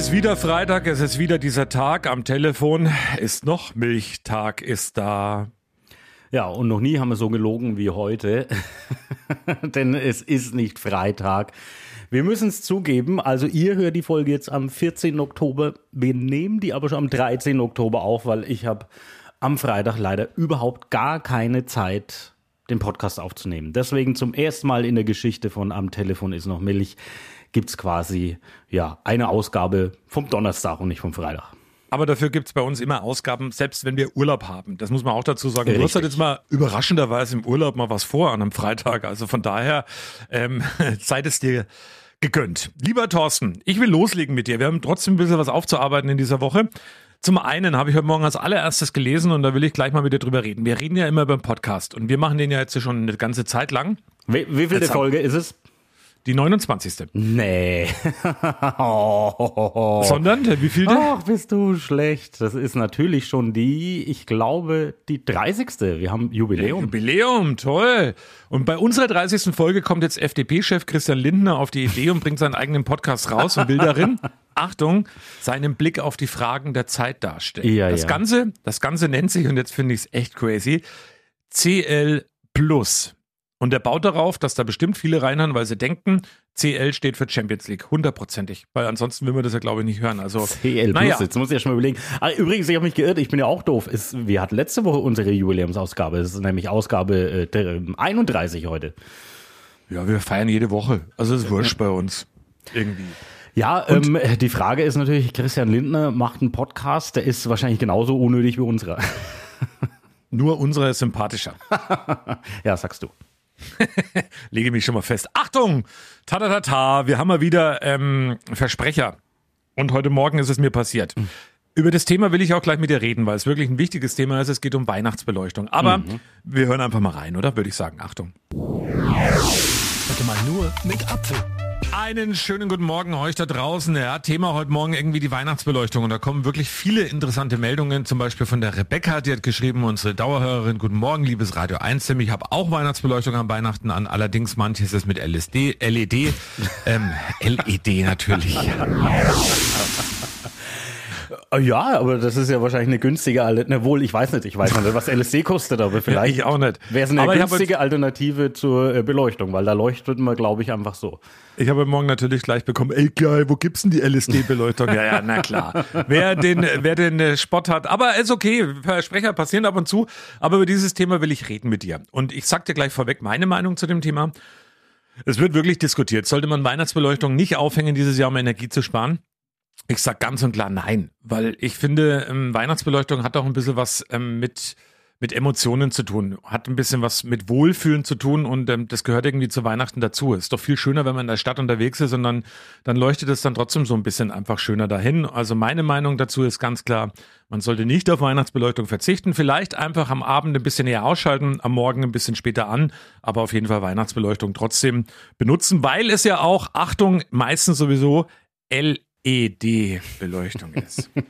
Es ist wieder Freitag, es ist wieder dieser Tag am Telefon. Ist noch Milchtag, ist da. Ja, und noch nie haben wir so gelogen wie heute, denn es ist nicht Freitag. Wir müssen es zugeben, also ihr hört die Folge jetzt am 14. Oktober, wir nehmen die aber schon am 13. Oktober auf, weil ich habe am Freitag leider überhaupt gar keine Zeit, den Podcast aufzunehmen. Deswegen zum ersten Mal in der Geschichte von Am Telefon ist noch Milch, gibt's quasi ja eine Ausgabe vom Donnerstag und nicht vom Freitag. Aber dafür gibt's bei uns immer Ausgaben, selbst wenn wir Urlaub haben. Das muss man auch dazu sagen. Du hast halt Richtig. jetzt mal überraschenderweise im Urlaub mal was vor an einem Freitag. Also von daher ähm, seid es dir gegönnt. Lieber Thorsten, ich will loslegen mit dir. Wir haben trotzdem ein bisschen was aufzuarbeiten in dieser Woche. Zum einen habe ich heute Morgen als allererstes gelesen und da will ich gleich mal mit dir drüber reden. Wir reden ja immer beim Podcast und wir machen den ja jetzt schon eine ganze Zeit lang. Wie, wie viel Jetzt der Folge ist es? Die 29. Nee. oh. Sondern, wie viel denn? Ach, bist du schlecht. Das ist natürlich schon die, ich glaube, die 30. Wir haben Jubiläum. Jubiläum, toll. Und bei unserer 30. Folge kommt jetzt FDP-Chef Christian Lindner auf die Idee und bringt seinen eigenen Podcast raus und will darin, Achtung, seinen Blick auf die Fragen der Zeit darstellen. Ja, das ja. Ganze, das Ganze nennt sich, und jetzt finde ich es echt crazy, CL Plus. Und er baut darauf, dass da bestimmt viele reinhören, weil sie denken, CL steht für Champions League, hundertprozentig. Weil ansonsten will man das ja, glaube ich, nicht hören. Also, CL Plus, naja, jetzt muss ich ja schon mal überlegen. Ah, übrigens, ich habe mich geirrt, ich bin ja auch doof. Es, wir hatten letzte Woche unsere Jubiläumsausgabe. Das ist nämlich Ausgabe äh, der, 31 heute. ja, wir feiern jede Woche. Also, es ist wurscht bei uns. Irgendwie. Ja, ähm, die Frage ist natürlich, Christian Lindner macht einen Podcast, der ist wahrscheinlich genauso unnötig wie unserer. Nur unsere ist sympathischer. ja, sagst du. lege mich schon mal fest. Achtung! Tatatata, wir haben mal wieder ähm, Versprecher. Und heute Morgen ist es mir passiert. Über das Thema will ich auch gleich mit dir reden, weil es wirklich ein wichtiges Thema ist. Es geht um Weihnachtsbeleuchtung. Aber wir hören einfach mal rein, oder? Würde ich sagen. Achtung. Heute mal nur mit Apfel. Einen schönen guten Morgen euch da draußen. Ja, Thema heute Morgen irgendwie die Weihnachtsbeleuchtung. Und da kommen wirklich viele interessante Meldungen. Zum Beispiel von der Rebecca, die hat geschrieben, unsere Dauerhörerin, guten Morgen, liebes Radio 1 Team. Ich habe auch Weihnachtsbeleuchtung an Weihnachten an. Allerdings manches ist mit LSD, LED, ähm, LED natürlich. Äh, Ja, aber das ist ja wahrscheinlich eine günstige Alternative. Wohl, ich weiß nicht, ich weiß nicht, was LSD kostet, aber vielleicht ich auch nicht. wäre es eine Aber günstige Alternative zur äh, Beleuchtung, weil da leuchtet man, glaube ich, einfach so. Ich habe morgen natürlich gleich bekommen, ey geil, wo gibt's denn die LSD-Beleuchtung? ja, ja, na klar. Wer den, wer den äh, Spott hat, aber ist okay, Versprecher passieren ab und zu, aber über dieses Thema will ich reden mit dir. Und ich sag dir gleich vorweg meine Meinung zu dem Thema. Es wird wirklich diskutiert. Sollte man Weihnachtsbeleuchtung nicht aufhängen dieses Jahr, um Energie zu sparen? Ich sag ganz und klar nein, weil ich finde, ähm, Weihnachtsbeleuchtung hat auch ein bisschen was ähm, mit, mit Emotionen zu tun, hat ein bisschen was mit Wohlfühlen zu tun und ähm, das gehört irgendwie zu Weihnachten dazu. Ist doch viel schöner, wenn man in der Stadt unterwegs ist und dann, dann leuchtet es dann trotzdem so ein bisschen einfach schöner dahin. Also meine Meinung dazu ist ganz klar, man sollte nicht auf Weihnachtsbeleuchtung verzichten, vielleicht einfach am Abend ein bisschen eher ausschalten, am Morgen ein bisschen später an, aber auf jeden Fall Weihnachtsbeleuchtung trotzdem benutzen, weil es ja auch, Achtung, meistens sowieso LED-Beleuchtung ist.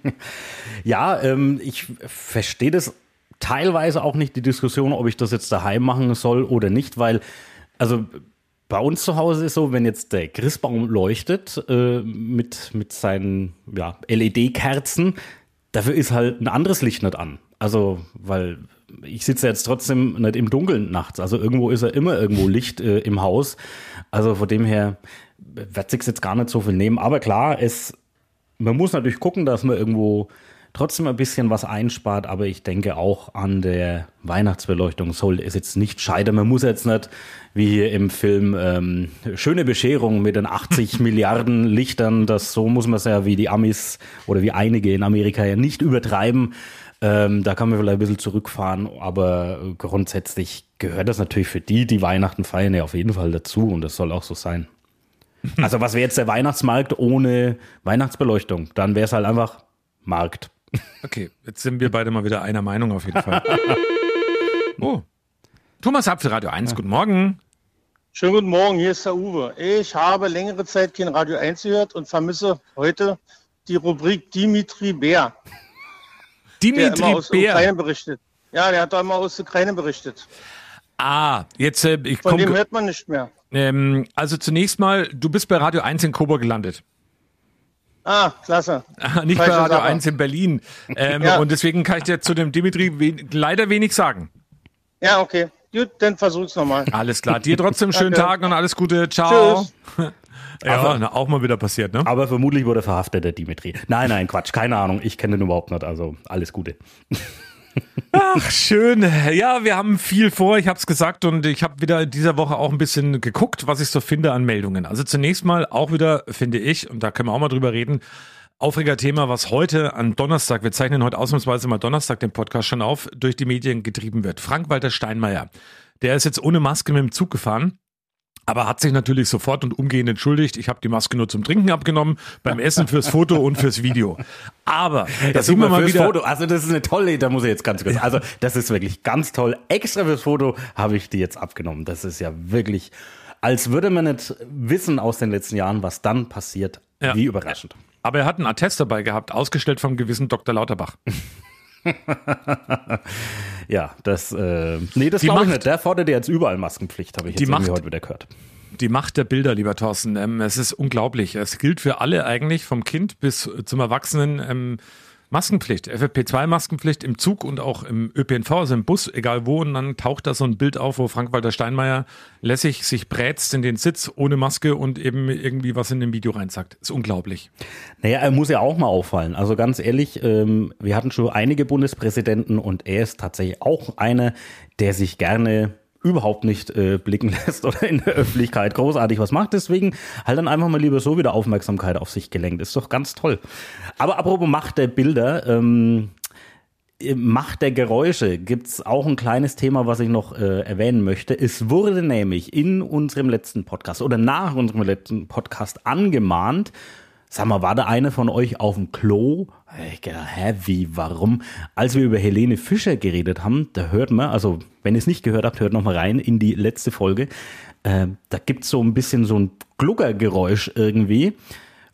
Ja, ähm, ich verstehe das teilweise auch nicht, die Diskussion, ob ich das jetzt daheim machen soll oder nicht, weil, also bei uns zu Hause ist so, wenn jetzt der Christbaum leuchtet äh, mit, mit seinen ja, LED-Kerzen, dafür ist halt ein anderes Licht nicht an. Also, weil ich sitze jetzt trotzdem nicht im Dunkeln nachts. Also irgendwo ist ja immer irgendwo Licht äh, im Haus. Also von dem her wird sich jetzt gar nicht so viel nehmen. Aber klar, es, man muss natürlich gucken, dass man irgendwo trotzdem ein bisschen was einspart, aber ich denke auch an der Weihnachtsbeleuchtung soll es jetzt nicht scheitern. Man muss jetzt nicht, wie hier im Film, ähm, schöne Bescherung mit den 80 Milliarden Lichtern, das so muss man es ja wie die Amis oder wie einige in Amerika ja nicht übertreiben. Ähm, da kann man vielleicht ein bisschen zurückfahren, aber grundsätzlich gehört das natürlich für die, die Weihnachten feiern, ja auf jeden Fall dazu und das soll auch so sein. Also was wäre jetzt der Weihnachtsmarkt ohne Weihnachtsbeleuchtung? Dann wäre es halt einfach Markt. Okay, jetzt sind wir beide mal wieder einer Meinung auf jeden Fall. Oh. Thomas Apfel, Radio 1, guten Morgen. Schönen guten Morgen, hier ist der Uwe. Ich habe längere Zeit kein Radio 1 gehört und vermisse heute die Rubrik Dimitri Bär, der immer Dimitri aus der Bär. Ukraine berichtet. Ja, der hat doch immer aus der Ukraine berichtet. Ah, jetzt, äh, ich Von dem komme. hört man nicht mehr. Ähm, also zunächst mal, du bist bei Radio 1 in Coburg gelandet. Ah, klasse. Nicht bei Falsche Radio Sache. 1 in Berlin. Ähm, Ja. Und deswegen kann ich dir zu dem Dimitri wen leider wenig sagen. Ja, okay. Gut, dann versuch's nochmal. Alles klar. Dir trotzdem schönen. Tag und alles Gute. Ciao. Tschüss. Ja, na, auch mal wieder passiert, ne? Aber vermutlich wurde verhaftet, der Dimitri. Nein, nein, Quatsch, keine Ahnung. Ich kenne den überhaupt nicht, also alles Gute. Ach, schön. Ja, wir haben viel vor, ich habe es gesagt und ich habe wieder in dieser Woche auch ein bisschen geguckt, was ich so finde an Meldungen. Also zunächst mal auch wieder, finde ich, und da können wir auch mal drüber reden, Aufreger-Thema, was heute an Donnerstag, wir zeichnen heute ausnahmsweise mal Donnerstag den Podcast schon auf, durch die Medien getrieben wird. Frank-Walter Steinmeier, der ist jetzt ohne Maske mit dem Zug gefahren. Aber hat sich natürlich sofort und umgehend entschuldigt. Ich habe die Maske nur zum Trinken abgenommen, beim Essen fürs Foto und fürs Video. Aber da sieht man mal wieder. Foto. Also das ist eine tolle, da muss ich jetzt ganz kurz. Also das ist wirklich ganz toll. Extra fürs Foto habe ich die jetzt abgenommen. Das ist ja wirklich, als würde man nicht wissen aus den letzten Jahren, was dann passiert. Ja. Wie überraschend. Aber er hat einen Attest dabei gehabt, ausgestellt vom gewissen Dr. Lauterbach. Ja, das, äh, nee, das glaube ich Macht- nicht. Der fordert ja jetzt überall Maskenpflicht, habe ich jetzt Die irgendwie Macht- heute wieder gehört. Die Macht der Bilder, lieber Thorsten, ähm, es ist unglaublich. Es gilt für alle eigentlich, vom Kind bis zum Erwachsenen, ähm, Maskenpflicht, FFP2-Maskenpflicht im Zug und auch im ÖPNV, also im Bus, egal wo. Und dann taucht da so ein Bild auf, wo Frank-Walter Steinmeier lässig sich brätst in den Sitz ohne Maske und eben irgendwie was in dem Video reinsagt. Ist unglaublich. Naja, er muss ja auch mal auffallen. Also ganz ehrlich, ähm, wir hatten schon einige Bundespräsidenten und er ist tatsächlich auch einer, der sich gerne überhaupt nicht äh, blicken lässt oder in der Öffentlichkeit großartig was macht. Deswegen halt dann einfach mal lieber so wieder Aufmerksamkeit auf sich gelenkt. Ist doch ganz toll. Aber apropos Macht der Bilder, ähm, Macht der Geräusche gibt's auch ein kleines Thema, was ich noch äh, erwähnen möchte. Es wurde nämlich in unserem letzten Podcast oder nach unserem letzten Podcast angemahnt, Sag mal, war da einer von euch auf dem Klo? Ich gedacht, hä, wie, warum? Als wir über Helene Fischer geredet haben, da hört man, also wenn ihr es nicht gehört habt, hört noch mal rein in die letzte Folge. Äh, da gibt's so ein bisschen so ein Gluckergeräusch irgendwie.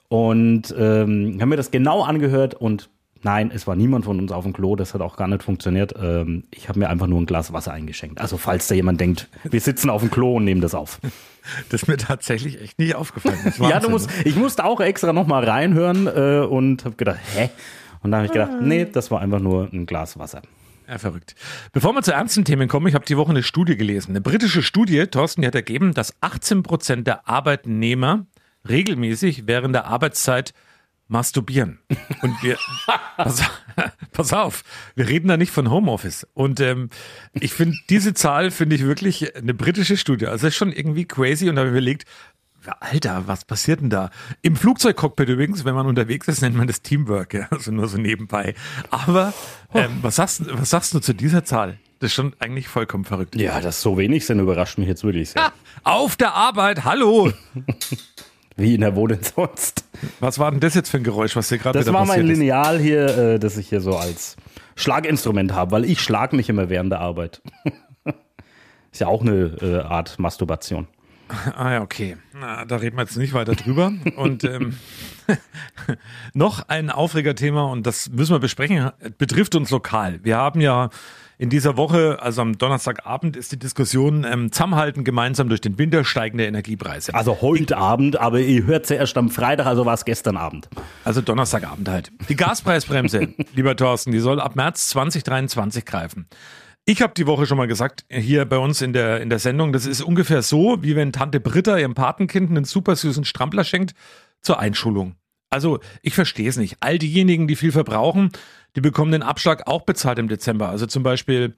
Und ähm, haben mir das genau angehört und nein, es war niemand von uns auf dem Klo, das hat auch gar nicht funktioniert. Ähm, ich habe mir einfach nur ein Glas Wasser eingeschenkt. Also falls da jemand denkt, wir sitzen auf dem Klo und nehmen das auf. Das ist mir tatsächlich echt nicht aufgefallen. Ja, du musst, ne? ich musste auch extra noch mal reinhören äh, und habe gedacht, hä? Und dann habe ich gedacht, nee, das war einfach nur ein Glas Wasser. Ja, verrückt. Bevor wir zu ernsten Themen kommen, ich habe die Woche eine Studie gelesen. Eine britische Studie, Thorsten, die hat ergeben, dass 18 Prozent der Arbeitnehmer regelmäßig während der Arbeitszeit masturbieren. Und wir, pass, pass auf, wir reden da nicht von Homeoffice. Und ähm, ich finde, diese Zahl finde ich wirklich eine britische Studie. Also ist schon irgendwie crazy und da habe ich überlegt, Alter, was passiert denn da? Im Flugzeugcockpit übrigens, wenn man unterwegs ist, nennt man das Teamwork, ja, also nur so nebenbei. Aber ähm, was, sagst, was sagst du zu dieser Zahl? Das ist schon eigentlich vollkommen verrückt. Ja, dass so wenig sind, überrascht mich jetzt wirklich sehr. Ah, auf der Arbeit, hallo! Wie in der wo denn sonst? Was war denn das jetzt für ein Geräusch, was hier gerade Das wieder war mein passiert ist? Lineal hier, äh, das ich hier so als Schlaginstrument habe, weil ich schlag mich immer während der Arbeit. Ist ja auch eine äh, Art Masturbation. Ah ja, okay. Na, da reden wir jetzt nicht weiter drüber. Und ähm, noch ein Aufregerthema, und das müssen wir besprechen, betrifft uns lokal. Wir haben ja in dieser Woche, also am Donnerstagabend, ist die Diskussion ähm, zusammenhalten gemeinsam durch den Winter steigende Energiepreise. Also heute Abend, aber ihr hört ja erst am Freitag, also war es gestern Abend. Also Donnerstagabend halt. Die Gaspreisbremse, lieber Thorsten, die soll ab März 2023 greifen. Ich habe die Woche schon mal gesagt, hier bei uns in der, in der Sendung, das ist ungefähr so, wie wenn Tante Britta ihrem Patenkind einen super süßen Strampler schenkt zur Einschulung. Also ich verstehe es nicht. All diejenigen, die viel verbrauchen, die bekommen den Abschlag auch bezahlt im Dezember. Also zum Beispiel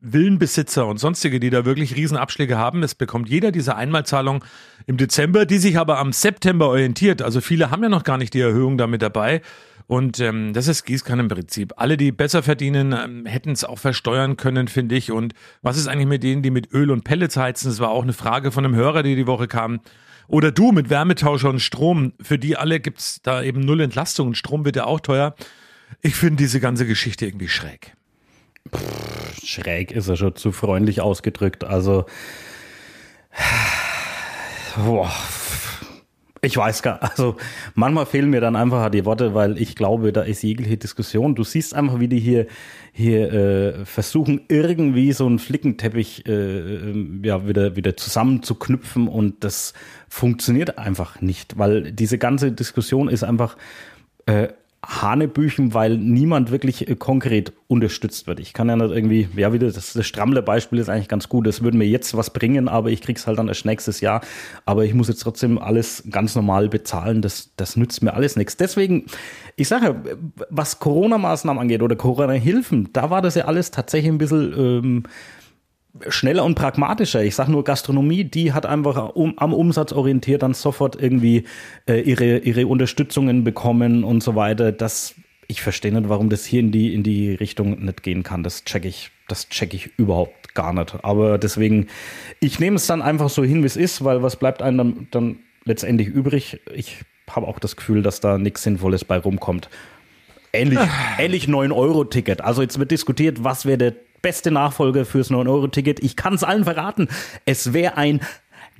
Villenbesitzer und sonstige, die da wirklich Riesenabschläge haben. Es bekommt jeder diese Einmalzahlung im Dezember, die sich aber am September orientiert. Also viele haben ja noch gar nicht die Erhöhung damit dabei. Und ähm, das ist Gießkannenprinzip. Alle, die besser verdienen, ähm, hätten es auch versteuern können, finde ich. Und was ist eigentlich mit denen, die mit Öl und Pellets heizen? Das war auch eine Frage von einem Hörer, die die Woche kam. Oder du mit Wärmetauscher und Strom. Für die alle gibt's da eben null Entlastung und Strom wird ja auch teuer. Ich finde diese ganze Geschichte irgendwie schräg. Schräg ist er schon zu freundlich ausgedrückt. Also, boah, Ich weiß gar, also manchmal fehlen mir dann einfach die Worte, weil ich glaube, da ist jegliche Diskussion. Du siehst einfach, wie die hier hier äh, versuchen irgendwie so einen Flickenteppich äh, ja wieder wieder zusammenzuknüpfen und das funktioniert einfach nicht, weil diese ganze Diskussion ist einfach äh, Hanebüchen, weil niemand wirklich äh, konkret unterstützt wird. Ich kann ja nicht irgendwie, ja, wieder, das, das Strammler-Beispiel ist eigentlich ganz gut. Das würde mir jetzt was bringen, aber ich krieg's halt dann erst nächstes Jahr. Aber ich muss jetzt trotzdem alles ganz normal bezahlen. Das, das nützt mir alles nichts. Deswegen, ich sage, was Corona-Maßnahmen angeht oder Corona-Hilfen, da war das ja alles tatsächlich ein bisschen, ähm, schneller und pragmatischer. Ich sage nur Gastronomie, die hat einfach um, am Umsatz orientiert dann sofort irgendwie äh, ihre, ihre Unterstützungen bekommen und so weiter. Das, ich verstehe nicht, warum das hier in die, in die Richtung nicht gehen kann. Das check ich, das check ich überhaupt gar nicht. Aber deswegen, ich nehme es dann einfach so hin, wie es ist, weil was bleibt einem dann, dann letztendlich übrig? Ich habe auch das Gefühl, dass da nichts Sinnvolles bei rumkommt. Ähnlich, ähnlich 9-Euro-Ticket. Also jetzt wird diskutiert, was wäre der beste Nachfolger fürs 9-Euro-Ticket. Ich kann es allen verraten. Es wäre ein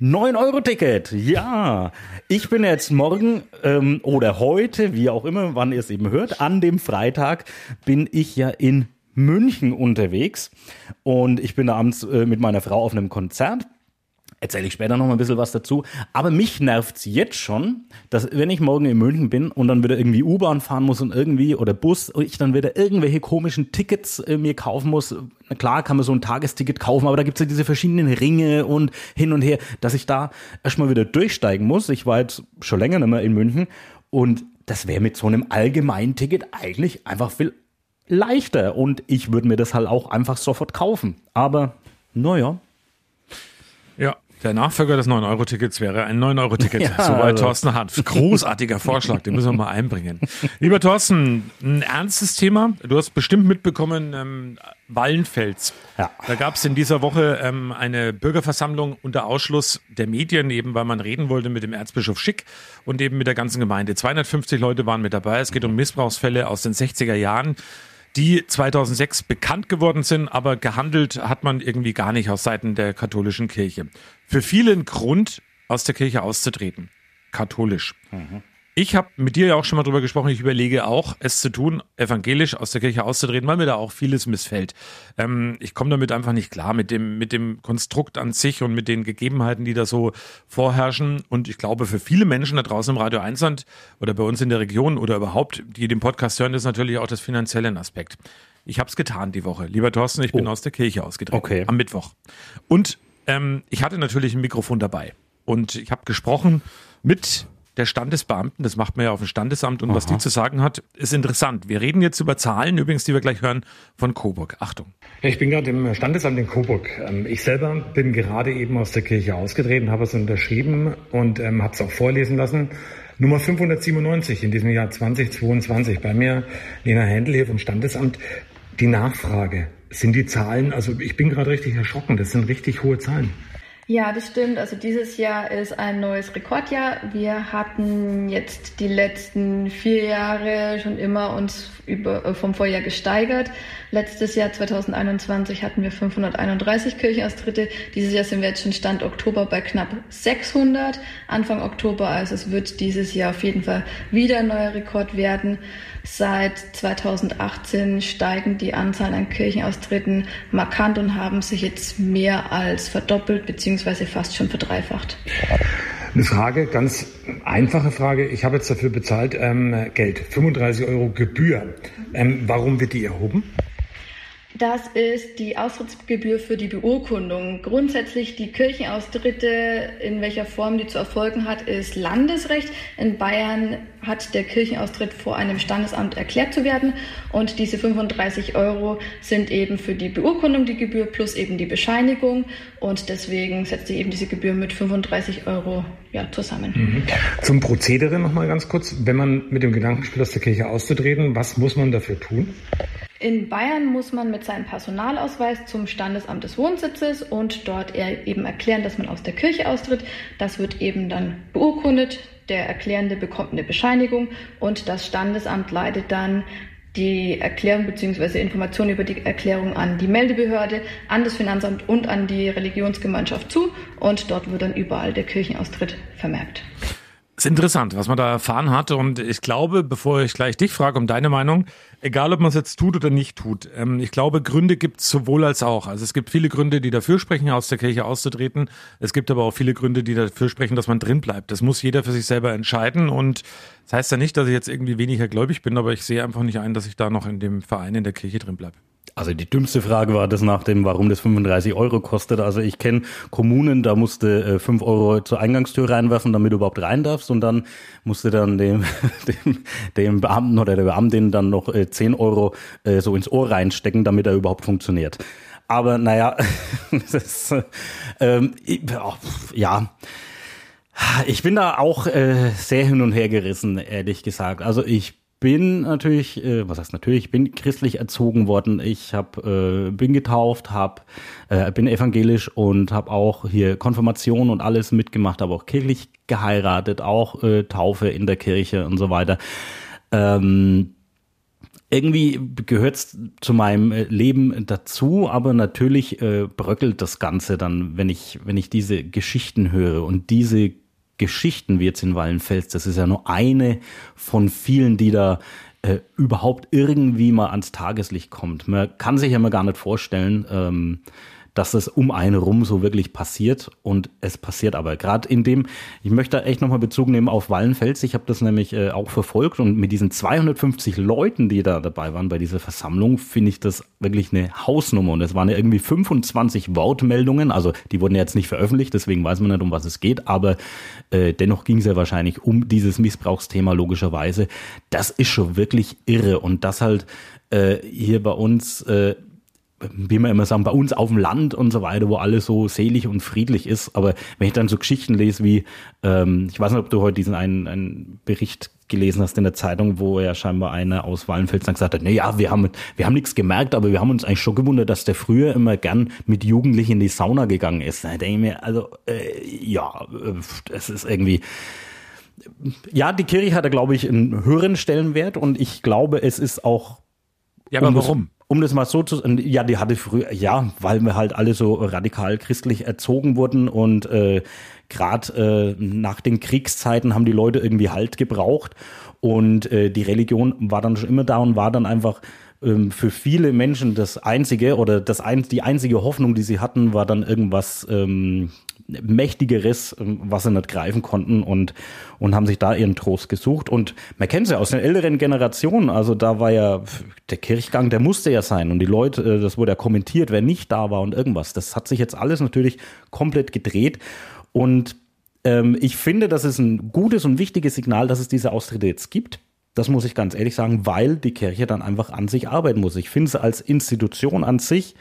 9-Euro-Ticket. Ja, ich bin jetzt morgen ähm, oder heute, wie auch immer, wann ihr es eben hört, an dem Freitag bin ich ja in München unterwegs und ich bin da abends äh, mit meiner Frau auf einem Konzert Erzähle ich später noch mal ein bisschen was dazu. Aber mich nervt's jetzt schon, dass wenn ich morgen in München bin und dann wieder irgendwie U-Bahn fahren muss und irgendwie oder Bus und ich dann wieder irgendwelche komischen Tickets äh, mir kaufen muss. Na klar kann man so ein Tagesticket kaufen, aber da gibt's ja diese verschiedenen Ringe und hin und her, dass ich da erstmal wieder durchsteigen muss. Ich war jetzt schon länger nicht mehr in München und das wäre mit so einem allgemeinen Ticket eigentlich einfach viel leichter und ich würde mir das halt auch einfach sofort kaufen. Aber naja. Der Nachfolger des 9-Euro-Tickets wäre ein 9-Euro-Ticket. Ja, Soweit also. Thorsten Hanf. Großartiger Vorschlag, den müssen wir mal einbringen. Lieber Thorsten, ein ernstes Thema. Du hast bestimmt mitbekommen, ähm, Wallenfels. Ja. Da gab es in dieser Woche ähm, eine Bürgerversammlung unter Ausschluss der Medien, eben weil man reden wollte mit dem Erzbischof Schick und eben mit der ganzen Gemeinde. 250 Leute waren mit dabei. Es geht um Missbrauchsfälle aus den 60er Jahren die 2006 bekannt geworden sind, aber gehandelt hat man irgendwie gar nicht aus Seiten der katholischen Kirche. Für viele ein Grund, aus der Kirche auszutreten. Katholisch. Mhm. Ich habe mit dir ja auch schon mal drüber gesprochen. Ich überlege auch, es zu tun, evangelisch aus der Kirche auszutreten, weil mir da auch vieles missfällt. Ähm, ich komme damit einfach nicht klar mit dem, mit dem Konstrukt an sich und mit den Gegebenheiten, die da so vorherrschen. Und ich glaube, für viele Menschen da draußen im Radio Einsland oder bei uns in der Region oder überhaupt, die den Podcast hören, ist natürlich auch das finanzielle Aspekt. Ich habe es getan die Woche. Lieber Thorsten, ich bin oh. aus der Kirche ausgetreten. Okay. Am Mittwoch. Und ähm, ich hatte natürlich ein Mikrofon dabei. Und ich habe gesprochen mit der Standesbeamten, das macht man ja auf dem Standesamt und Aha. was die zu sagen hat, ist interessant. Wir reden jetzt über Zahlen, übrigens, die wir gleich hören, von Coburg. Achtung. Ich bin gerade im Standesamt in Coburg. Ähm, ich selber bin gerade eben aus der Kirche ausgetreten, habe es unterschrieben und ähm, habe es auch vorlesen lassen. Nummer 597 in diesem Jahr 2022 bei mir, Lena Händel hier vom Standesamt. Die Nachfrage, sind die Zahlen, also ich bin gerade richtig erschrocken, das sind richtig hohe Zahlen. Ja, das stimmt. Also dieses Jahr ist ein neues Rekordjahr. Wir hatten jetzt die letzten vier Jahre schon immer uns über, äh, vom Vorjahr gesteigert. Letztes Jahr 2021 hatten wir 531 Kirchenaustritte. Dieses Jahr sind wir jetzt schon Stand Oktober bei knapp 600. Anfang Oktober, also es wird dieses Jahr auf jeden Fall wieder ein neuer Rekord werden. Seit 2018 steigen die Anzahl an Kirchenaustritten markant und haben sich jetzt mehr als verdoppelt bzw. fast schon verdreifacht. Eine Frage, ganz einfache Frage. Ich habe jetzt dafür bezahlt ähm, Geld, 35 Euro Gebühr. Ähm, warum wird die erhoben? Das ist die Austrittsgebühr für die Beurkundung. Grundsätzlich die Kirchenaustritte, in welcher Form die zu erfolgen hat, ist Landesrecht. In Bayern hat der Kirchenaustritt vor einem Standesamt erklärt zu werden und diese 35 Euro sind eben für die Beurkundung die Gebühr plus eben die Bescheinigung und deswegen setzt sich eben diese Gebühr mit 35 Euro ja, zusammen. Mhm. Zum Prozedere nochmal ganz kurz. Wenn man mit dem Gedanken spielt, aus der Kirche auszutreten, was muss man dafür tun? In Bayern muss man mit seinem Personalausweis zum Standesamt des Wohnsitzes und dort eben erklären, dass man aus der Kirche austritt. Das wird eben dann beurkundet. Der Erklärende bekommt eine Bescheinigung und das Standesamt leitet dann die Erklärung bzw. Informationen über die Erklärung an die Meldebehörde, an das Finanzamt und an die Religionsgemeinschaft zu und dort wird dann überall der Kirchenaustritt vermerkt. Ist interessant, was man da erfahren hat. Und ich glaube, bevor ich gleich dich frage um deine Meinung, egal ob man es jetzt tut oder nicht tut, ähm, ich glaube, Gründe gibt es sowohl als auch. Also es gibt viele Gründe, die dafür sprechen, aus der Kirche auszutreten. Es gibt aber auch viele Gründe, die dafür sprechen, dass man drin bleibt. Das muss jeder für sich selber entscheiden. Und das heißt ja nicht, dass ich jetzt irgendwie weniger gläubig bin, aber ich sehe einfach nicht ein, dass ich da noch in dem Verein in der Kirche drin bleibe. Also die dümmste Frage war das nach dem, warum das 35 Euro kostet. Also ich kenne Kommunen, da musste äh, 5 Euro zur Eingangstür reinwerfen, damit du überhaupt rein darfst. Und dann musste dann dem, dem, dem Beamten oder der Beamtin dann noch äh, 10 Euro äh, so ins Ohr reinstecken, damit er überhaupt funktioniert. Aber naja, das ist, ähm, ja. Ich bin da auch äh, sehr hin und her gerissen, ehrlich gesagt. Also ich bin natürlich, äh, was heißt natürlich, ich bin christlich erzogen worden. Ich hab, äh, bin getauft, hab, äh, bin evangelisch und habe auch hier Konfirmation und alles mitgemacht, aber auch kirchlich geheiratet, auch äh, Taufe in der Kirche und so weiter. Ähm, irgendwie gehört es zu meinem äh, Leben dazu, aber natürlich äh, bröckelt das Ganze dann, wenn ich, wenn ich diese Geschichten höre und diese Geschichten wie jetzt in Wallenfels, das ist ja nur eine von vielen, die da äh, überhaupt irgendwie mal ans Tageslicht kommt. Man kann sich ja mal gar nicht vorstellen, ähm, dass es um einen rum so wirklich passiert und es passiert aber. Gerade in dem, ich möchte da echt nochmal Bezug nehmen auf Wallenfels. Ich habe das nämlich äh, auch verfolgt und mit diesen 250 Leuten, die da dabei waren bei dieser Versammlung, finde ich das wirklich eine Hausnummer. Und es waren ja irgendwie 25 Wortmeldungen, also die wurden jetzt nicht veröffentlicht, deswegen weiß man nicht, um was es geht, aber äh, dennoch ging es ja wahrscheinlich um dieses Missbrauchsthema logischerweise. Das ist schon wirklich irre und das halt äh, hier bei uns äh, wie wir immer sagen, bei uns auf dem Land und so weiter, wo alles so selig und friedlich ist. Aber wenn ich dann so Geschichten lese wie, ähm, ich weiß nicht, ob du heute diesen einen, einen Bericht gelesen hast in der Zeitung, wo ja scheinbar einer aus Wallenfels dann gesagt hat, na ja, wir haben, wir haben nichts gemerkt, aber wir haben uns eigentlich schon gewundert, dass der früher immer gern mit Jugendlichen in die Sauna gegangen ist. Da denke ich mir, also, äh, ja, es ist irgendwie, ja, die Kirche hat da, glaube ich, einen höheren Stellenwert und ich glaube, es ist auch ja, aber um warum? Um das mal so zu sagen, ja, die hatte früher, ja, weil wir halt alle so radikal christlich erzogen wurden und äh, gerade äh, nach den Kriegszeiten haben die Leute irgendwie Halt gebraucht und äh, die Religion war dann schon immer da und war dann einfach ähm, für viele Menschen das einzige oder das ein, die einzige Hoffnung, die sie hatten, war dann irgendwas ähm, Mächtigeres, ähm, was sie nicht greifen konnten und, und haben sich da ihren Trost gesucht. Und man kennt es ja aus den älteren Generationen, also da war ja der Kirchgang, der musste ja sein und die Leute, äh, das wurde ja kommentiert, wer nicht da war und irgendwas. Das hat sich jetzt alles natürlich komplett gedreht und ähm, ich finde, das ist ein gutes und wichtiges Signal, dass es diese Austritte jetzt gibt. Das muss ich ganz ehrlich sagen, weil die Kirche dann einfach an sich arbeiten muss. Ich finde es als Institution an sich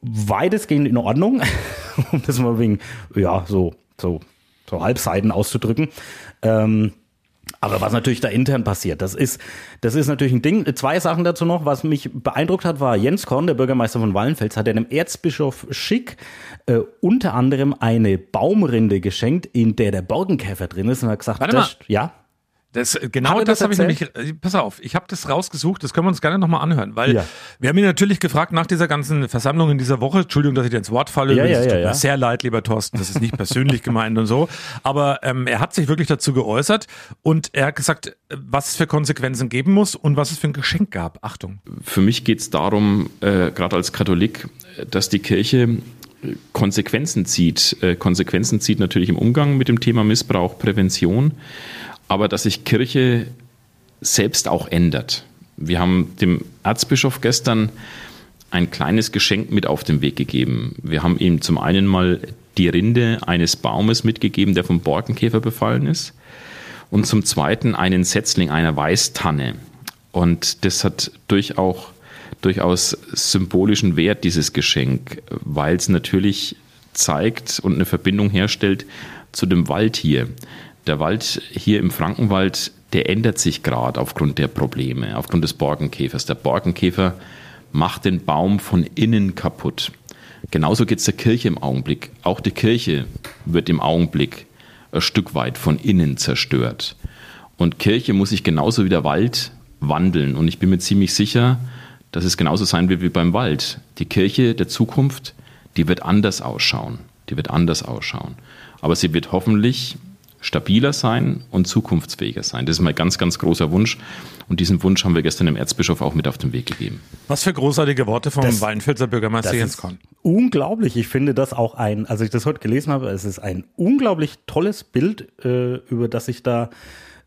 weitestgehend in Ordnung, um das mal wegen, ja, so, so, so Halbseiten auszudrücken. Ähm, aber was natürlich da intern passiert, das ist, das ist natürlich ein Ding. Zwei Sachen dazu noch. Was mich beeindruckt hat, war Jens Korn, der Bürgermeister von Wallenfels, hat dem Erzbischof Schick äh, unter anderem eine Baumrinde geschenkt, in der der Borkenkäfer drin ist und hat gesagt, Warte mal. das, ja. Das, genau das, das habe ich nämlich, äh, pass auf, ich habe das rausgesucht, das können wir uns gerne nochmal anhören, weil ja. wir haben ihn natürlich gefragt nach dieser ganzen Versammlung in dieser Woche, Entschuldigung, dass ich dir ins Wort falle, ja, ja, es tut tut ja, mir sehr leid, lieber Thorsten, das ist nicht persönlich gemeint und so, aber ähm, er hat sich wirklich dazu geäußert und er hat gesagt, was es für Konsequenzen geben muss und was es für ein Geschenk gab. Achtung. Für mich geht es darum, äh, gerade als Katholik, dass die Kirche Konsequenzen zieht. Äh, Konsequenzen zieht natürlich im Umgang mit dem Thema Missbrauch, Prävention aber dass sich Kirche selbst auch ändert. Wir haben dem Erzbischof gestern ein kleines Geschenk mit auf den Weg gegeben. Wir haben ihm zum einen mal die Rinde eines Baumes mitgegeben, der vom Borkenkäfer befallen ist, und zum zweiten einen Setzling einer Weißtanne. Und das hat durch auch, durchaus symbolischen Wert, dieses Geschenk, weil es natürlich zeigt und eine Verbindung herstellt zu dem Wald hier der Wald hier im Frankenwald, der ändert sich gerade aufgrund der Probleme, aufgrund des Borkenkäfers. Der Borkenkäfer macht den Baum von innen kaputt. Genauso geht es der Kirche im Augenblick. Auch die Kirche wird im Augenblick ein Stück weit von innen zerstört. Und Kirche muss sich genauso wie der Wald wandeln. Und ich bin mir ziemlich sicher, dass es genauso sein wird wie beim Wald. Die Kirche der Zukunft, die wird anders ausschauen. Die wird anders ausschauen. Aber sie wird hoffentlich stabiler sein und zukunftsfähiger sein. Das ist mein ganz, ganz großer Wunsch. Und diesen Wunsch haben wir gestern dem Erzbischof auch mit auf den Weg gegeben. Was für großartige Worte vom Das- Weinfelser Bürgermeister Jens Korn. unglaublich. Ich finde das auch ein, als ich das heute gelesen habe, es ist ein unglaublich tolles Bild, äh, über das sich da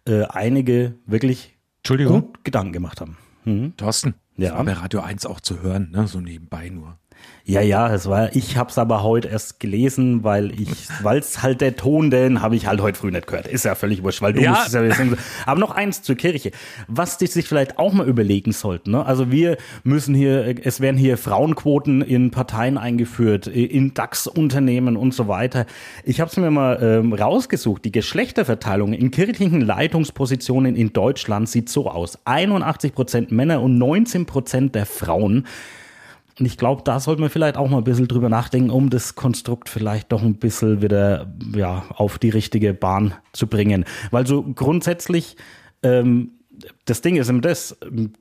äh, einige wirklich gut Gedanken gemacht haben. Mhm. Thorsten. Ja. Das war bei Radio 1 auch zu hören, ne? so nebenbei nur. Ja, ja, es war, ich habe es aber heute erst gelesen, weil ich, weil es halt der Ton, den habe ich halt heute früh nicht gehört. Ist ja völlig wurscht, weil du Ja. musst es ja wissen. Aber noch eins zur Kirche. Was die sich vielleicht auch mal überlegen sollten. Ne? Also wir müssen hier, es werden hier Frauenquoten in Parteien eingeführt, in DAX-Unternehmen und so weiter. Ich habe es mir mal ähm, rausgesucht. Die Geschlechterverteilung in kirchlichen Leitungspositionen in Deutschland sieht so aus. 81 Prozent Männer und 19 Prozent der Frauen. Und ich glaube, da sollte man vielleicht auch mal ein bisschen drüber nachdenken, um das Konstrukt vielleicht doch ein bisschen wieder ja, auf die richtige Bahn zu bringen. Weil so grundsätzlich, ähm, das Ding ist eben das, ähm,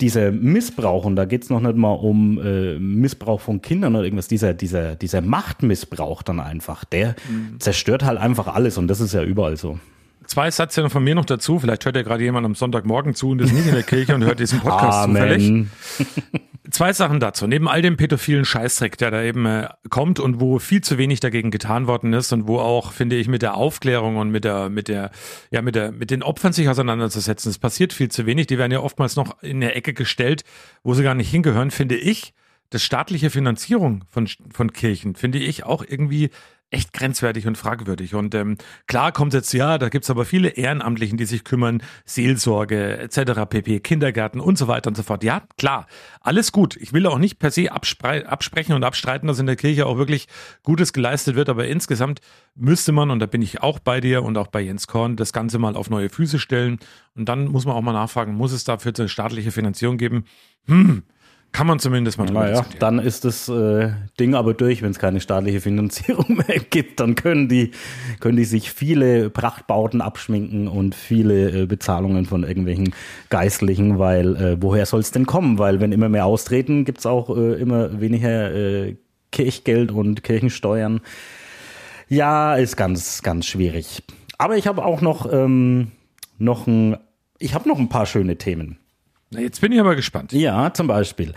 dieser Missbrauch, und da geht es noch nicht mal um äh, Missbrauch von Kindern oder irgendwas, dieser, dieser, dieser Machtmissbrauch dann einfach, der zerstört halt einfach alles und das ist ja überall so. Zwei Sätze von mir noch dazu. Vielleicht hört ja gerade jemand am Sonntagmorgen zu und ist nicht in der Kirche und hört diesen Podcast zufällig. Zwei Sachen dazu. Neben all dem pädophilen Scheißdreck, der da eben äh, kommt und wo viel zu wenig dagegen getan worden ist und wo auch, finde ich, mit der Aufklärung und mit der, mit der, ja, mit der, mit den Opfern sich auseinanderzusetzen. Es passiert viel zu wenig. Die werden ja oftmals noch in der Ecke gestellt, wo sie gar nicht hingehören, finde ich. Das staatliche Finanzierung von, von Kirchen finde ich auch irgendwie echt grenzwertig und fragwürdig. Und ähm, klar kommt jetzt, ja, da gibt's aber viele Ehrenamtlichen, die sich kümmern, Seelsorge etc., pp, Kindergärten und so weiter und so fort. Ja, klar, alles gut. Ich will auch nicht per se abspre absprechen und abstreiten, dass in der Kirche auch wirklich Gutes geleistet wird, aber insgesamt müsste man, und da bin ich auch bei dir und auch bei Jens Korn, das Ganze mal auf neue Füße stellen. Und dann muss man auch mal nachfragen, muss es dafür eine staatliche Finanzierung geben? Hm, kann man zumindest mal drüber Naja, dann ist das äh, Ding aber durch, wenn es keine staatliche Finanzierung mehr gibt. Dann können die, können die sich viele Prachtbauten abschminken und viele äh, Bezahlungen von irgendwelchen Geistlichen, weil äh, woher soll es denn kommen? Weil wenn immer mehr austreten, gibt's auch äh, immer weniger äh, Kirchgeld und Kirchensteuern. Ja, ist ganz, ganz schwierig. Aber ich habe auch noch, ähm, noch ein, ich habe noch ein paar schöne Themen. Jetzt bin ich aber gespannt. Ja, zum Beispiel.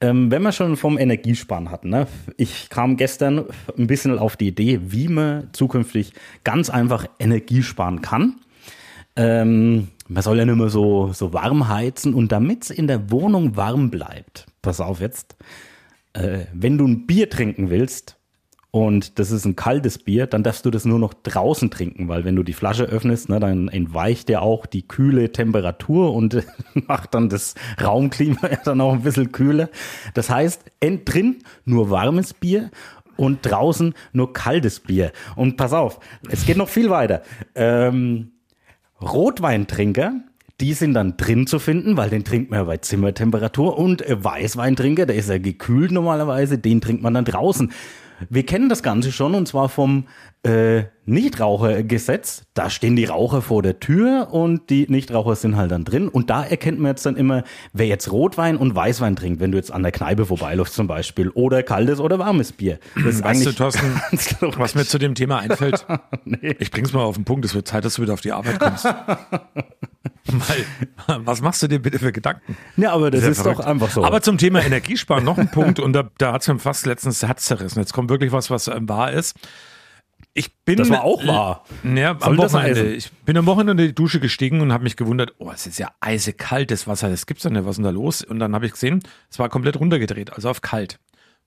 Ähm, wenn wir schon vom Energiesparen hatten, ne? ich kam gestern ein bisschen auf die Idee, wie man zukünftig ganz einfach Energie sparen kann. Ähm, man soll ja nicht mehr so, so warm heizen und damit es in der Wohnung warm bleibt, pass auf jetzt, äh, wenn du ein Bier trinken willst und das ist ein kaltes Bier, dann darfst du das nur noch draußen trinken, weil wenn du die Flasche öffnest, ne, dann entweicht ja auch die kühle Temperatur und macht dann das Raumklima ja dann auch ein bisschen kühler. Das heißt, drin nur warmes Bier und draußen nur kaltes Bier. Und pass auf, es geht noch viel weiter. Ähm, Rotweintrinker, die sind dann drin zu finden, weil den trinkt man ja bei Zimmertemperatur. Und Weißweintrinker, der ist ja gekühlt normalerweise, den trinkt man dann draußen. Wir kennen das Ganze schon und zwar vom äh, Nichtrauchergesetz. Da stehen die Raucher vor der Tür und die Nichtraucher sind halt dann drin. Und da erkennt man jetzt dann immer, wer jetzt Rotwein und Weißwein trinkt, wenn du jetzt an der Kneipe vorbeiläufst zum Beispiel. Oder kaltes oder warmes Bier. Das ist Weißt du, eigentlich Thorsten, was mir zu dem Thema einfällt? Ich bring's mal auf den Punkt, es wird Zeit, dass du wieder auf die Arbeit kommst. Weil, was machst du dir bitte für Gedanken? Ja, aber das Sehr ist verrückt. doch einfach so. Aber zum Thema Energiesparen noch ein Punkt und da, da hat's mir fast letztens das Herz zerrissen. Jetzt kommt wirklich was, was ähm, wahr ist. Ich bin Das war auch wahr. Ja, am Wochenende. Ich bin am Wochenende in die Dusche gestiegen und habe mich gewundert, oh, es ist ja eisekaltes Wasser, das gibt's doch nicht, was ist denn da los? Und dann habe ich gesehen, es war komplett runtergedreht, also auf kalt.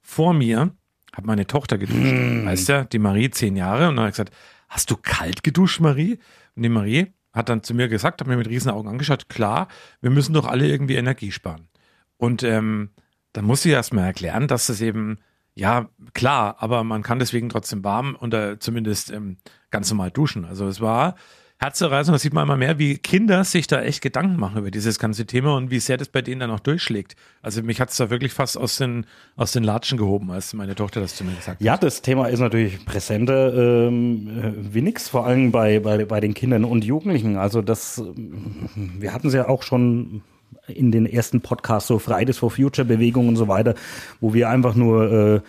Vor mir hat meine Tochter geduscht, Mm. weißt du, die Marie, zehn Jahre, und dann habe ich gesagt, hast du kalt geduscht, Marie? Und die Marie hat dann zu mir gesagt, hat mir mit riesen Augen angeschaut, klar, wir müssen doch alle irgendwie Energie sparen. Und ähm, dann musste ich erst mal erklären, dass das eben, ja, klar, aber man kann deswegen trotzdem warm oder zumindest ähm, ganz normal duschen. Also es war Herzerreißend, das sieht man immer mehr, wie Kinder sich da echt Gedanken machen über dieses ganze Thema und wie sehr das bei denen dann auch durchschlägt. Also mich hat es da wirklich fast aus den, aus den Latschen gehoben, als meine Tochter das zu mir gesagt hat. Ja, das Thema ist natürlich präsenter ähm, äh, wie nix, vor allem bei, bei, bei den Kindern und Jugendlichen. Also das, ähm, wir hatten es ja auch schon in den ersten Podcasts, so Fridays for Future Bewegung und so weiter, wo wir einfach nur äh,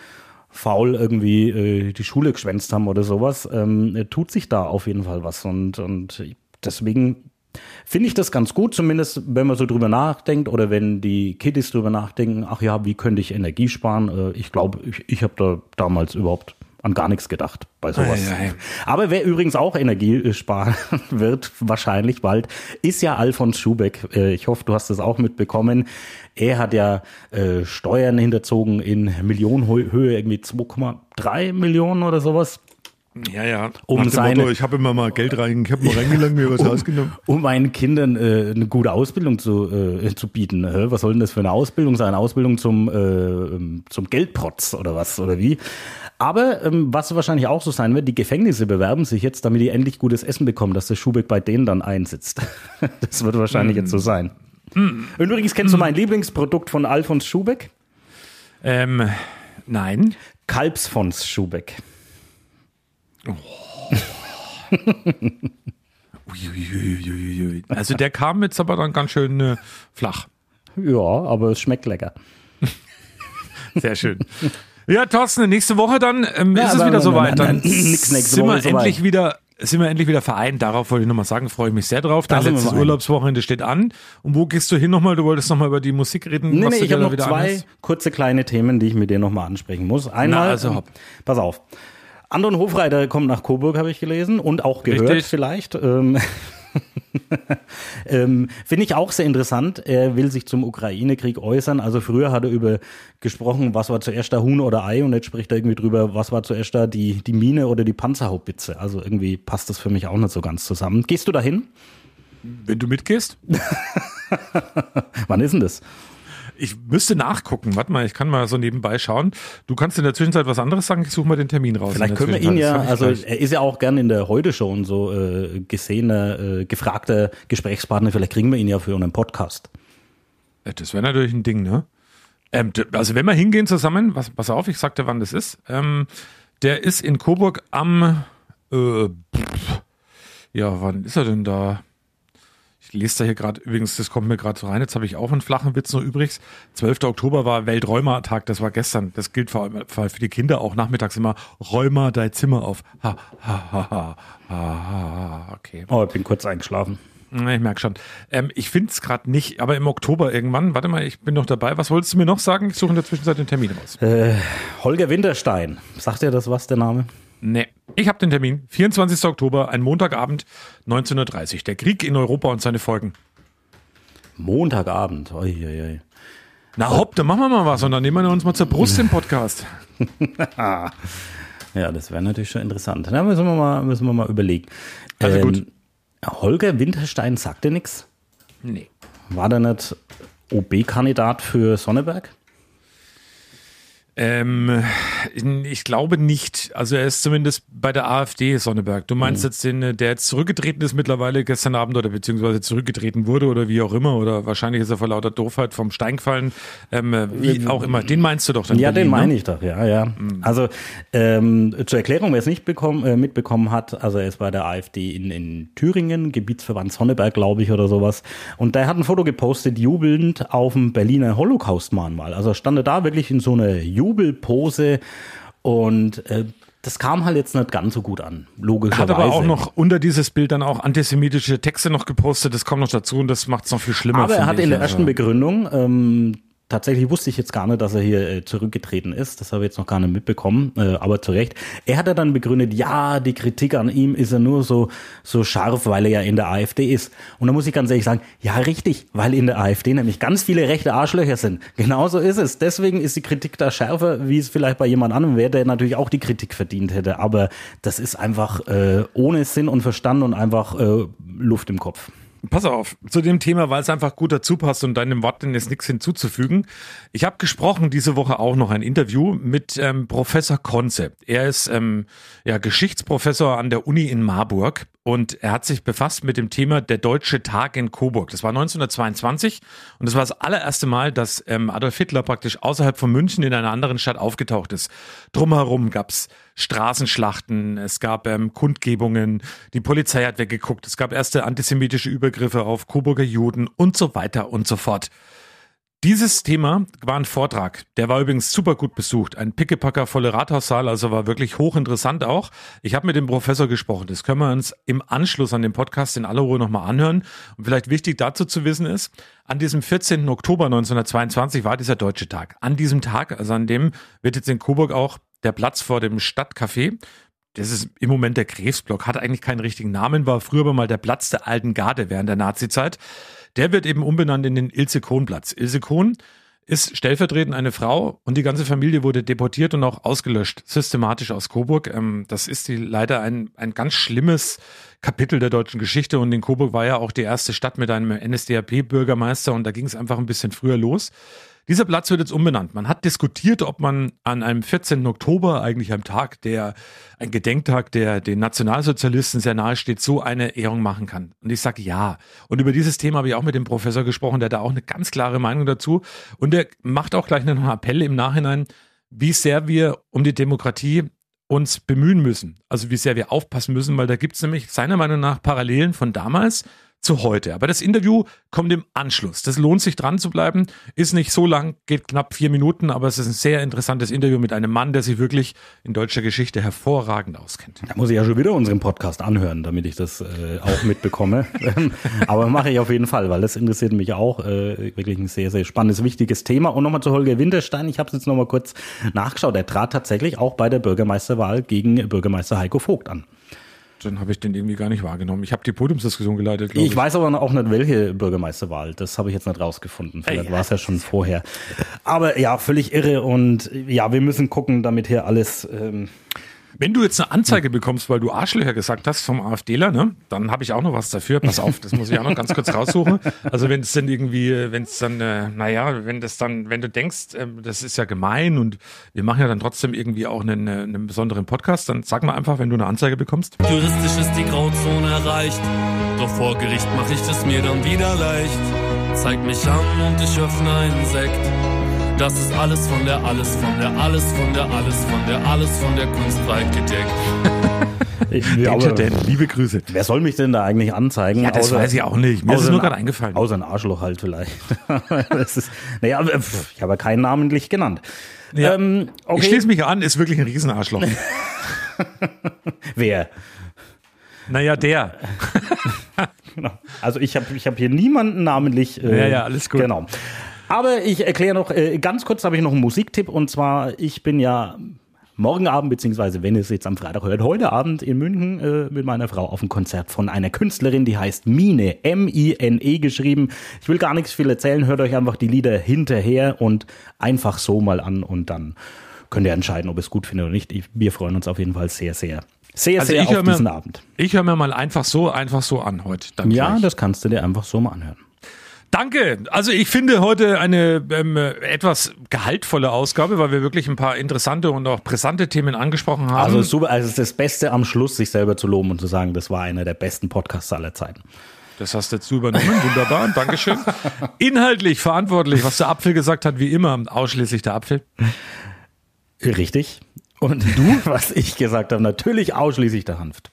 faul irgendwie äh, die Schule geschwänzt haben oder sowas, ähm, tut sich da auf jeden Fall was. Und, und deswegen finde ich das ganz gut, zumindest wenn man so drüber nachdenkt oder wenn die Kiddies drüber nachdenken, ach ja, wie könnte ich Energie sparen? Äh, ich glaube, ich, ich habe da damals überhaupt an gar nichts gedacht bei sowas. Ei, ei. Aber wer übrigens auch Energie sparen wird, wahrscheinlich bald, ist ja Alfons Schubeck. Äh, Ich hoffe, du hast das auch mitbekommen. Er hat ja äh, Steuern hinterzogen in Millionenhöhe, irgendwie 2,3 Millionen oder sowas. Ja, ja. Um Nach seine- Motto, ich habe immer mal Geld rein, ich habe mal reingelangt, mir was rausgenommen. um meinen Kindern äh, eine gute Ausbildung zu, äh, zu bieten. Hä? Was soll denn das für eine Ausbildung sein? Ausbildung zum, äh, zum Geldprotz oder was oder wie? Aber ähm, was wahrscheinlich auch so sein wird, die Gefängnisse bewerben sich jetzt, damit die endlich gutes Essen bekommen, dass der Schubeck bei denen dann einsitzt. das wird wahrscheinlich jetzt so sein. Und übrigens kennst du mein Lieblingsprodukt von Alfons Schubeck? Ähm, nein. Kalbsfons Schubeck. Uiuiuiui. Also der kam jetzt aber dann ganz schön äh, flach. Ja, aber es schmeckt lecker. Sehr schön. Ja, Thorsten, nächste Woche dann ähm, Ja, ist es wieder soweit. Dann nein, nix nächste sind Woche wir endlich wieder sind wir endlich wieder vereint. Darauf wollte ich nochmal sagen, freue ich mich sehr drauf. Da Dein wir letztes. Urlaubswochenende steht an. Und wo gehst du hin nochmal? Du wolltest nochmal über die Musik reden. Nee, nee, ich habe da noch zwei anhörst? kurze kleine Themen, die ich mit dir nochmal ansprechen muss. Einmal, Na, also hopp. pass auf. Anton Hofreiter kommt nach Coburg, habe ich gelesen und auch gehört Richtig. vielleicht. Ähm, ähm, Finde ich auch sehr interessant. Er will sich zum Ukraine-Krieg äußern. Also früher hat er über gesprochen, was war zuerst da Huhn oder Ei und jetzt spricht er irgendwie drüber, was war zuerst da die, die Mine oder die Panzerhaubitze. Also irgendwie passt das für mich auch nicht so ganz zusammen. Gehst du dahin? Wenn du mitgehst? Wann ist denn das? Ich müsste nachgucken. Warte mal, ich kann mal so nebenbei schauen. Du kannst in der Zwischenzeit was anderes sagen. Ich suche mal den Termin raus. Vielleicht können wir ihn ja, also gleich. er ist ja auch gern in der Heute-Show und so äh, gesehener, äh, gefragter Gesprächspartner. Vielleicht kriegen wir ihn ja für unseren Podcast. Das wäre natürlich ein Ding, ne? Ähm, also wenn wir hingehen zusammen, was, pass auf, ich sag dir, wann das ist. Ähm, der ist in Coburg am, äh, ja, wann ist er denn da? Ich lese da hier gerade, übrigens, das kommt mir gerade so rein, jetzt habe ich auch einen flachen Witz noch übrigens. 12. Oktober war Welträumertag, das war gestern. Das gilt vor allem für die Kinder auch nachmittags immer. Räumer dein Zimmer auf. Ha, ha, ha, ha, ha, ha, okay. Oh, ich bin kurz eingeschlafen. Ich merke schon. Ähm, ich finde es gerade nicht, aber im Oktober irgendwann, warte mal, ich bin noch dabei. Was wolltest du mir noch sagen? Ich suche in der Zwischenzeit den Termin raus. Holger Winterstein. Sagt dir das was, der Name? Nee. Ich habe den Termin. 24. Oktober, ein Montagabend, 19.30 Uhr. Der Krieg in Europa und seine Folgen. Montagabend. Oi, oi, oi. Na hopp, dann machen wir mal was und dann nehmen wir uns mal zur Brust im Podcast. Ja, das wäre natürlich schon interessant. Da müssen wir mal, müssen wir mal überlegen. Also gut. Holger Winterstein sagt dir nichts? Nee. War der nicht OB-Kandidat für Sonneberg? Ähm, ich glaube nicht. Also er ist zumindest bei der AfD Sonneberg. Du meinst jetzt den, äh, der jetzt zurückgetreten ist mittlerweile gestern Abend oder beziehungsweise zurückgetreten wurde oder wie auch immer oder wahrscheinlich ist er vor lauter Doofheit vom Stein gefallen. Ähm, äh, wie auch immer. Den meinst du doch dann? Ja, Berlin, den ne? meine ich doch, ja, ja. Also ähm, zur Erklärung, wer es nicht bekommen, äh, mitbekommen hat, also er ist bei der AfD in, in Thüringen, Gebietsverband Sonneberg, glaube ich, oder sowas. Und der hat ein Foto gepostet, jubelnd auf dem Berliner Holocaust-Mahnmal. Also er stand da wirklich in so einer Jubelpose und äh, das kam halt jetzt nicht ganz so gut an, Er logischerweise. hat aber auch noch unter dieses Bild dann auch antisemitische Texte noch gepostet. Das kommt noch dazu und das macht es noch viel schlimmer. Aber er hat in der Also- ersten Begründung, ähm, tatsächlich wusste ich jetzt gar nicht, dass er hier äh, zurückgetreten ist. Das habe ich jetzt noch gar nicht mitbekommen, äh, aber zu Recht. Er hat ja dann begründet, ja, die Kritik an ihm ist ja nur so, so scharf, weil er ja in der AfD ist. Und da muss ich ganz ehrlich sagen, ja, richtig, weil in der AfD nämlich ganz viele rechte Arschlöcher sind. Genauso ist es. Deswegen ist die Kritik da schärfer, wie es vielleicht bei jemand anderem wäre, der natürlich auch die Kritik verdient hätte. Aber das ist einfach äh, ohne Sinn und Verstand und einfach äh, Luft im Kopf. Pass auf, zu dem Thema, weil es einfach gut dazu passt und deinem Worten ist nichts hinzuzufügen. Ich habe gesprochen diese Woche auch noch ein Interview mit ähm, Professor Konze. Er ist ähm, ja Geschichtsprofessor an der Uni in Marburg und er hat sich befasst mit dem Thema der Deutsche Tag in Coburg. Das war 1922 und das war das allererste Mal, dass ähm, Adolf Hitler praktisch außerhalb von München in einer anderen Stadt aufgetaucht ist. Drumherum gab's Straßenschlachten, es gab ähm, Kundgebungen, die Polizei hat weggeguckt, es gab erste antisemitische Übergriffe auf Coburger Juden und so weiter und so fort. Dieses Thema war ein Vortrag. Der war übrigens super gut besucht. Ein pickepacker volle Rathaussaal, also war wirklich hochinteressant auch. Ich habe mit dem Professor gesprochen. Das können wir uns im Anschluss an den Podcast in aller Ruhe nochmal anhören. Und vielleicht wichtig dazu zu wissen ist, an diesem 14. Oktober 1922 war dieser Deutsche Tag. An diesem Tag, also an dem wird jetzt in Coburg auch der Platz vor dem Stadtcafé das ist im Moment der Krebsblock, hat eigentlich keinen richtigen Namen, war früher aber mal der Platz der alten Garde während der Nazizeit. Der wird eben umbenannt in den Ilse Kohn Platz. Ilse Kohn ist stellvertretend eine Frau und die ganze Familie wurde deportiert und auch ausgelöscht, systematisch aus Coburg. Ähm, das ist die, leider ein, ein ganz schlimmes Kapitel der deutschen Geschichte und in Coburg war ja auch die erste Stadt mit einem NSDAP-Bürgermeister und da ging es einfach ein bisschen früher los. Dieser Platz wird jetzt umbenannt. Man hat diskutiert, ob man an einem 14. Oktober, eigentlich einem Tag, der ein Gedenktag, der den Nationalsozialisten sehr nahe steht, so eine Ehrung machen kann. Und ich sage ja. Und über dieses Thema habe ich auch mit dem Professor gesprochen, der da auch eine ganz klare Meinung dazu. Und der macht auch gleich einen Appell im Nachhinein, wie sehr wir um die Demokratie uns bemühen müssen. Also wie sehr wir aufpassen müssen, weil da gibt es nämlich seiner Meinung nach Parallelen von damals zu heute. Aber das Interview kommt im Anschluss. Das lohnt sich dran zu bleiben. Ist nicht so lang, geht knapp vier Minuten, aber es ist ein sehr interessantes Interview mit einem Mann, der sich wirklich in deutscher Geschichte hervorragend auskennt. Da muss ich ja schon wieder unseren Podcast anhören, damit ich das äh, auch mitbekomme. aber mache ich auf jeden Fall, weil das interessiert mich auch. Äh, wirklich ein sehr, sehr spannendes, wichtiges Thema. Und nochmal zu Holger Winterstein. Ich habe es jetzt nochmal kurz nachgeschaut. Er trat tatsächlich auch bei der Bürgermeisterwahl gegen Bürgermeister Heiko Vogt an dann habe ich den irgendwie gar nicht wahrgenommen. Ich habe die Podiumsdiskussion geleitet. Ich, ich weiß aber auch nicht, welche Bürgermeisterwahl. Das habe ich jetzt nicht rausgefunden. Vielleicht ja, war es ja schon vorher. Aber ja, völlig irre und ja, wir müssen gucken, damit hier alles ähm, wenn du jetzt eine Anzeige bekommst, weil du Arschlöcher gesagt hast vom AfDler, ne, dann habe ich auch noch was dafür. Pass auf, das muss ich auch noch ganz kurz raussuchen. Also wenn es dann irgendwie, wenn es dann, äh, naja, wenn das dann, wenn du denkst, äh, das ist ja gemein und wir machen ja dann trotzdem irgendwie auch einen, äh, einen besonderen Podcast, dann sag mal einfach, wenn du eine Anzeige bekommst. Juristisch ist die Grauzone erreicht, doch vor Gericht mache ich es mir dann wieder leicht. Zeig mich an und ich öffne einen Sekt. Das ist alles von der, alles von der, alles von der, alles von der, alles von der Kunst weit gedeckt. ja, aber, denn, liebe Grüße. Wer soll mich denn da eigentlich anzeigen? Ja, das außer, weiß ich auch nicht. Mir ist es nur gerade eingefallen. Außer ein Arschloch halt vielleicht. das ist, naja, ich habe ja keinen namentlich genannt. Ja, ähm, okay. Ich schließe mich an, ist wirklich ein Riesenarschloch. Wer? Naja, der. genau. Also ich habe ich hab hier niemanden namentlich. Äh, ja, ja, alles gut. Genau. Aber ich erkläre noch, äh, ganz kurz habe ich noch einen Musiktipp und zwar, ich bin ja morgen Abend, beziehungsweise wenn es jetzt am Freitag hört, heute Abend in München äh, mit meiner Frau auf ein Konzert von einer Künstlerin, die heißt Mine, M-I-N-E geschrieben. Ich will gar nichts viel erzählen, hört euch einfach die Lieder hinterher und einfach so mal an und dann könnt ihr entscheiden, ob ihr es gut findet oder nicht. Wir freuen uns auf jeden Fall sehr, sehr, sehr, also sehr auf diesen mir, Abend. Ich höre mir mal einfach so, einfach so an heute. ja, gleich. das kannst du dir einfach so mal anhören. Danke. Also ich finde heute eine ähm, etwas gehaltvolle Ausgabe, weil wir wirklich ein paar interessante und auch brisante Themen angesprochen haben. Also super, also es ist das Beste am Schluss, sich selber zu loben und zu sagen, das war einer der besten Podcasts aller Zeiten. Das hast du jetzt übernommen. Wunderbar. Dankeschön. Inhaltlich verantwortlich, was der Apfel gesagt hat, wie immer, ausschließlich der Apfel. Richtig. Und du, was ich gesagt habe, natürlich ausschließlich der Hanft.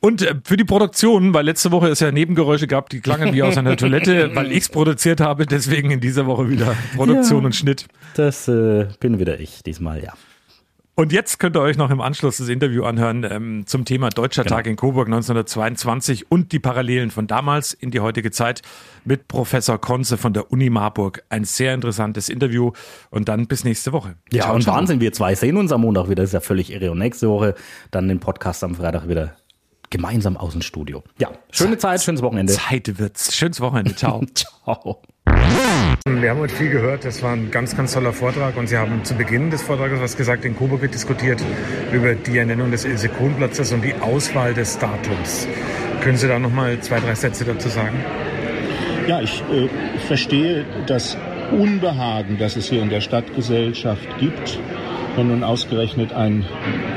Und äh, für die Produktion, weil letzte Woche es ja Nebengeräusche gab, die klangen wie aus einer Toilette, weil ich es produziert habe, deswegen in dieser Woche wieder Produktion ja, und Schnitt. Das äh, bin wieder ich diesmal, ja. Und jetzt könnt ihr euch noch im Anschluss das Interview anhören ähm, zum Thema Deutscher genau. Tag in Coburg 1922 und die Parallelen von damals in die heutige Zeit mit Professor Konze von der Uni Marburg. Ein sehr interessantes Interview und dann bis nächste Woche. Ja, ciao, und ciao. Wahnsinn, wir zwei sehen uns am Montag wieder, das ist ja völlig irre. Und nächste Woche dann den Podcast am Freitag wieder gemeinsam aus dem Studio. Ja, schöne Zeit, schönes Wochenende. Zeit wird's. Schönes Wochenende. Ciao. Ciao. Wir haben heute viel gehört. Das war ein ganz, ganz toller Vortrag. Und Sie haben zu Beginn des Vortrages was gesagt. In Coburg wird diskutiert über die Ernennung des Ilse-Kohn-Platzes und die Auswahl des Datums. Können Sie da noch mal zwei, drei Sätze dazu sagen? Ja, ich äh, verstehe das Unbehagen, das es hier in der Stadtgesellschaft gibt wenn nun ausgerechnet ein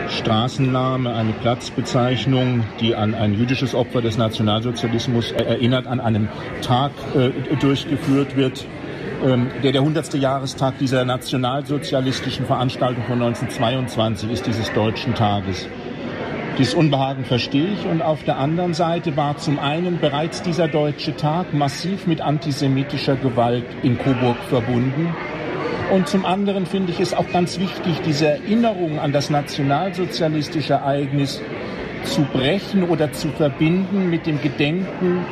Straßenname, eine Platzbezeichnung, die an ein jüdisches Opfer des Nationalsozialismus erinnert, an einem Tag äh, durchgeführt wird, ähm, der der 100. Jahrestag dieser nationalsozialistischen Veranstaltung von 1922 ist, dieses Deutschen Tages. Dieses Unbehagen verstehe ich und auf der anderen Seite war zum einen bereits dieser deutsche Tag massiv mit antisemitischer Gewalt in Coburg verbunden. Und zum anderen finde ich es auch ganz wichtig, diese Erinnerung an das nationalsozialistische Ereignis zu brechen oder zu verbinden mit dem Gedenken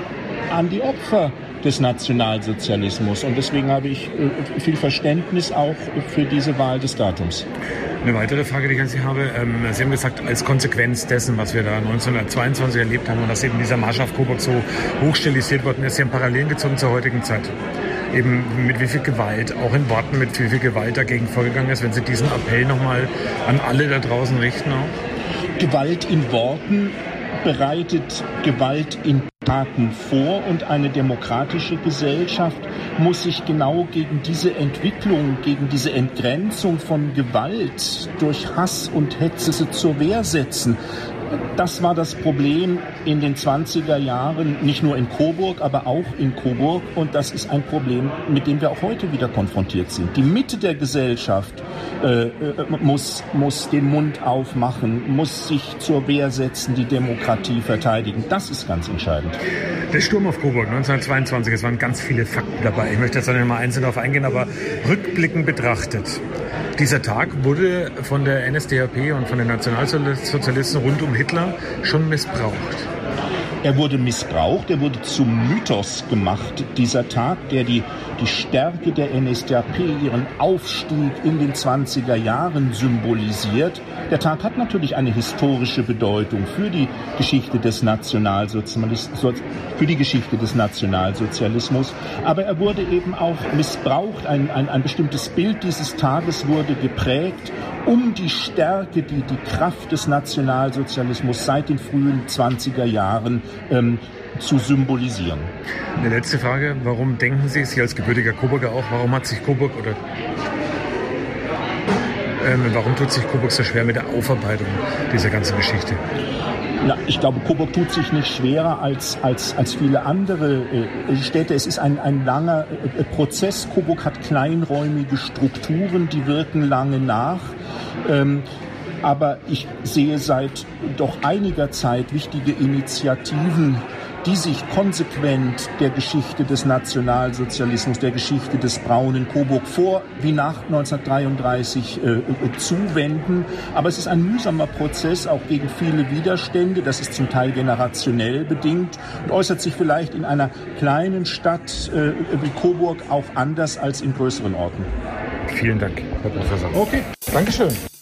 an die Opfer des Nationalsozialismus. Und deswegen habe ich äh, viel Verständnis auch für diese Wahl des Datums. Eine weitere Frage, die ich an Sie habe. Ähm, Sie haben gesagt, als Konsequenz dessen, was wir da 1922 erlebt haben und dass eben dieser Marsch auf Coburg so hochstilisiert worden ist, Sie haben Parallelen gezogen zur heutigen Zeit. Eben mit wie viel Gewalt, auch in Worten, mit wie viel Gewalt dagegen vorgegangen ist, wenn Sie diesen Appell nochmal an alle da draußen richten auch? Gewalt in Worten bereitet Gewalt in Taten vor und eine demokratische Gesellschaft muss sich genau gegen diese Entwicklung, gegen diese Entgrenzung von Gewalt durch Hass und Hetze zur Wehr setzen. Das war das Problem in den 20er Jahren, nicht nur in Coburg, aber auch in Coburg. Und das ist ein Problem, mit dem wir auch heute wieder konfrontiert sind. Die Mitte der Gesellschaft äh, äh muss, muss den Mund aufmachen, muss sich zur Wehr setzen, die Demokratie verteidigen. Das ist ganz entscheidend. Der Sturm auf Coburg 1922, es waren ganz viele Fakten dabei. Ich möchte jetzt nicht mal einzeln darauf eingehen, aber rückblickend betrachtet. Dieser Tag wurde von der NSDAP und von den Nationalsozialisten rund um Hitler schon missbraucht. Er wurde missbraucht, er wurde zum Mythos gemacht, dieser Tag, der die, die Stärke der NSDAP, ihren Aufstieg in den 20er Jahren symbolisiert. Der Tag hat natürlich eine historische Bedeutung für die Geschichte des Nationalsozialismus, für die Geschichte des Nationalsozialismus, aber er wurde eben auch missbraucht. Ein, ein, ein bestimmtes Bild dieses Tages wurde geprägt, um die Stärke, die, die Kraft des Nationalsozialismus seit den frühen 20er Jahren ähm, zu symbolisieren. Eine letzte Frage. Warum denken Sie, Sie als gebürtiger Coburger auch, warum hat sich Coburg oder ähm, warum tut sich Coburg so schwer mit der Aufarbeitung dieser ganzen Geschichte? Na, ich glaube, Coburg tut sich nicht schwerer als, als, als viele andere äh, Städte. Es ist ein, ein langer äh, Prozess. Coburg hat kleinräumige Strukturen, die wirken lange nach. Ähm, aber ich sehe seit doch einiger Zeit wichtige Initiativen, die sich konsequent der Geschichte des Nationalsozialismus, der Geschichte des braunen Coburg vor wie nach 1933 äh, äh, zuwenden. Aber es ist ein mühsamer Prozess, auch gegen viele Widerstände. Das ist zum Teil generationell bedingt und äußert sich vielleicht in einer kleinen Stadt äh, wie Coburg auch anders als in größeren Orten. Vielen Dank, Herr Professor. Okay, Dankeschön.